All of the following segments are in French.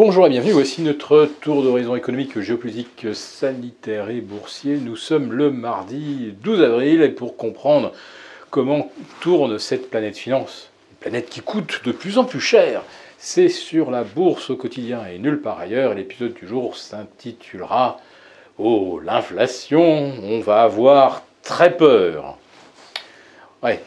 Bonjour et bienvenue, voici notre tour d'horizon économique, géopolitique, sanitaire et boursier. Nous sommes le mardi 12 avril et pour comprendre comment tourne cette planète finance, une planète qui coûte de plus en plus cher, c'est sur la bourse au quotidien et nulle part ailleurs. L'épisode du jour s'intitulera Oh, l'inflation, on va avoir très peur.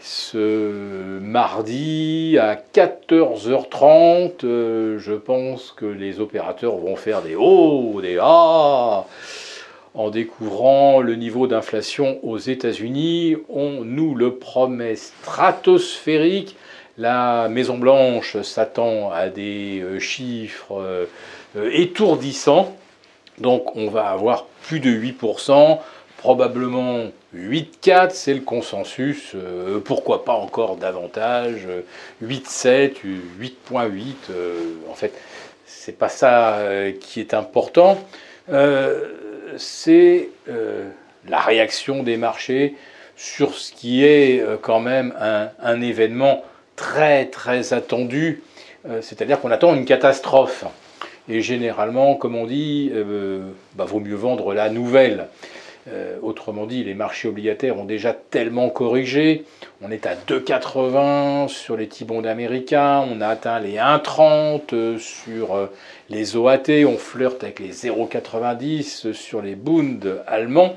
Ce mardi à 14h30, euh, je pense que les opérateurs vont faire des hauts, des ah en découvrant le niveau d'inflation aux États-Unis. On nous le promet stratosphérique. La Maison Blanche s'attend à des euh, chiffres euh, étourdissants. Donc on va avoir plus de 8% probablement 8,4, c'est le consensus. Euh, pourquoi pas encore davantage 8,7, 8,8. Euh, en fait, c'est pas ça euh, qui est important. c'est la réaction des marchés sur ce qui est quand même un, événement très très attendu. C'est-à-dire qu'on attend une catastrophe. Et généralement, comme on dit, bah, vaut mieux vendre la nouvelle. Euh, autrement dit, les marchés obligataires ont déjà tellement corrigé. On est à 2,80 sur les T-bonds américains, on a atteint les 1,30 euh, sur euh, les OAT, on flirte avec les 0,90 sur les Bund allemands.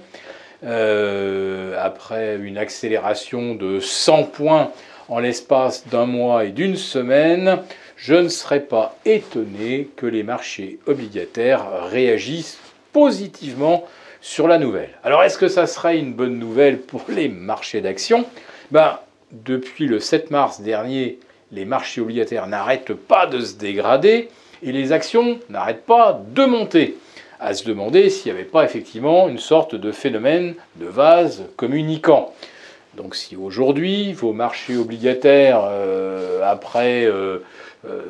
après une accélération de 100 points en l'espace d'un mois et d'une semaine, je ne serais pas étonné que les marchés obligataires réagissent positivement sur la nouvelle. Alors est-ce que ça serait une bonne nouvelle pour les marchés d'actions? Ben, Depuis le 7 mars dernier, les marchés obligataires n'arrêtent pas de se dégrader et les actions n'arrêtent pas de monter. À se demander s'il n'y avait pas effectivement une sorte de phénomène de vase communicant. Donc si aujourd'hui vos marchés obligataires, euh, après euh, euh,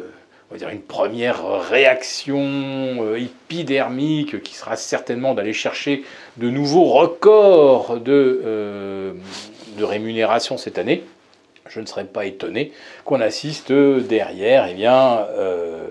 une première réaction euh, épidermique qui sera certainement d'aller chercher de nouveaux records de, euh, de rémunération cette année. Je ne serais pas étonné qu'on assiste derrière eh bien, euh,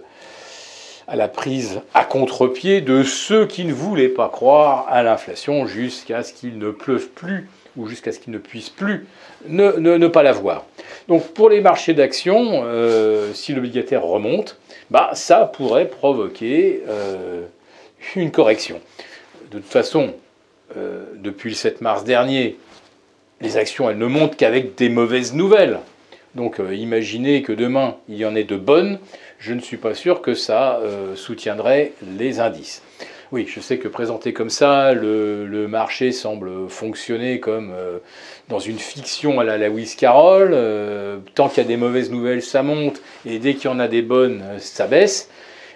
à la prise à contre-pied de ceux qui ne voulaient pas croire à l'inflation jusqu'à ce qu'il ne pleuve plus ou jusqu'à ce qu'ils ne puissent plus ne, ne, pas l'avoir. Donc pour les marchés d'actions, euh, si l'obligataire remonte, bah, ça pourrait provoquer euh, une correction. De toute façon, euh, depuis le 7 mars dernier, les actions, elles ne montent qu'avec des mauvaises nouvelles. Donc imaginez que demain, il y en ait de bonnes, je ne suis pas sûr que ça soutiendrait les indices. Oui, je sais que présenté comme ça, le, marché semble fonctionner comme euh, dans une fiction à la Lewis Carroll. Euh, tant qu'il y a des mauvaises nouvelles, ça monte, et dès qu'il y en a des bonnes, ça baisse.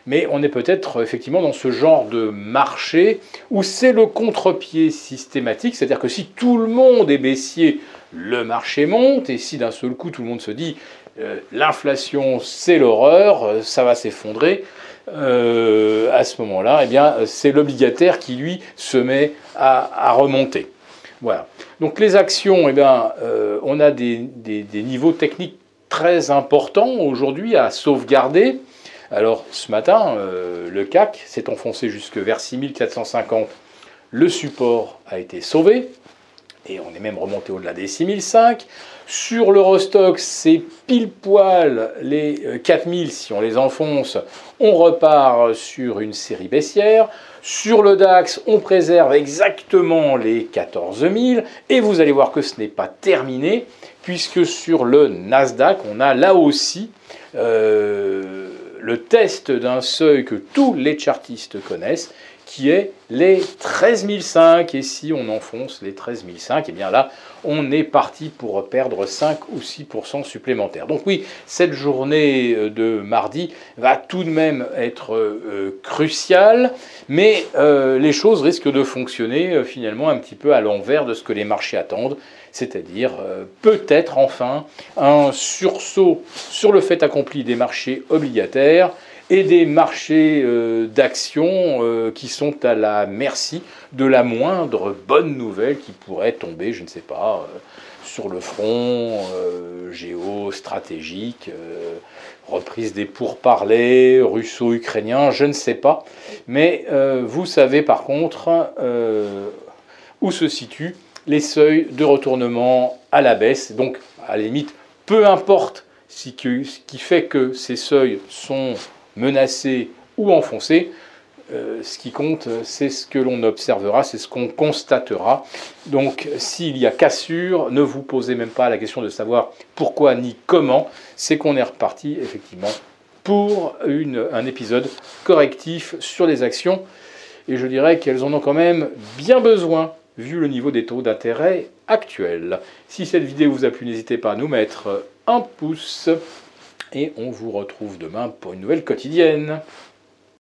Mais on est peut-être effectivement dans ce genre de marché où c'est le contre-pied systématique, c'est-à-dire que si tout le monde est baissier, le marché monte, et si d'un seul coup tout le monde se dit euh, l'inflation c'est l'horreur, ça va s'effondrer, euh, à ce moment-là, eh bien, c'est l'obligataire qui, lui, se met à, remonter. Voilà. Donc les actions, eh bien, euh, on a des, niveaux techniques très importants aujourd'hui à sauvegarder. Alors ce matin, euh, le CAC s'est enfoncé jusque vers 6450. Le support a été sauvé et on est même remonté au-delà des 6005. Sur l'Eurostock, c'est pile poil les 4000 euh, si on les enfonce, on repart sur une série baissière. Sur le DAX, on préserve exactement les 14000 et vous allez voir que ce n'est pas terminé puisque sur le Nasdaq, on a là aussi euh, le test d'un seuil que tous les chartistes connaissent qui est les 13005. Et si on enfonce les 13005, et eh bien là, on est parti pour perdre 5 ou 6% supplémentaires. Donc oui, cette journée euh, de mardi va tout de même être euh, cruciale, mais euh, les choses risquent de fonctionner finalement un petit peu à l'envers de ce que les marchés attendent, c'est-à-dire peut-être enfin un sursaut sur le fait accompli des marchés obligataires et des marchés euh, d'actions euh, qui sont à la merci de la moindre bonne nouvelle qui pourrait tomber, je ne sais pas, euh, sur le front euh, géostratégique, reprise des pourparlers russo-ukrainiens, je ne sais pas. Mais vous savez par contre où se situent les seuils de retournement à la baisse. Donc, à la limite, peu importe ce qui fait que ces seuils sont menacés ou enfoncés, euh, ce qui compte, c'est ce que l'on observera, c'est ce qu'on constatera. Donc, s'il y a cassure, ne vous posez même pas la question de savoir pourquoi ni comment. C'est qu'on est reparti, effectivement, pour un épisode correctif sur les actions. Et je dirais qu'elles en ont quand même bien besoin, vu le niveau des taux d'intérêt actuels. Si cette vidéo vous a plu, n'hésitez pas à nous mettre un pouce. Et on vous retrouve demain pour une nouvelle quotidienne.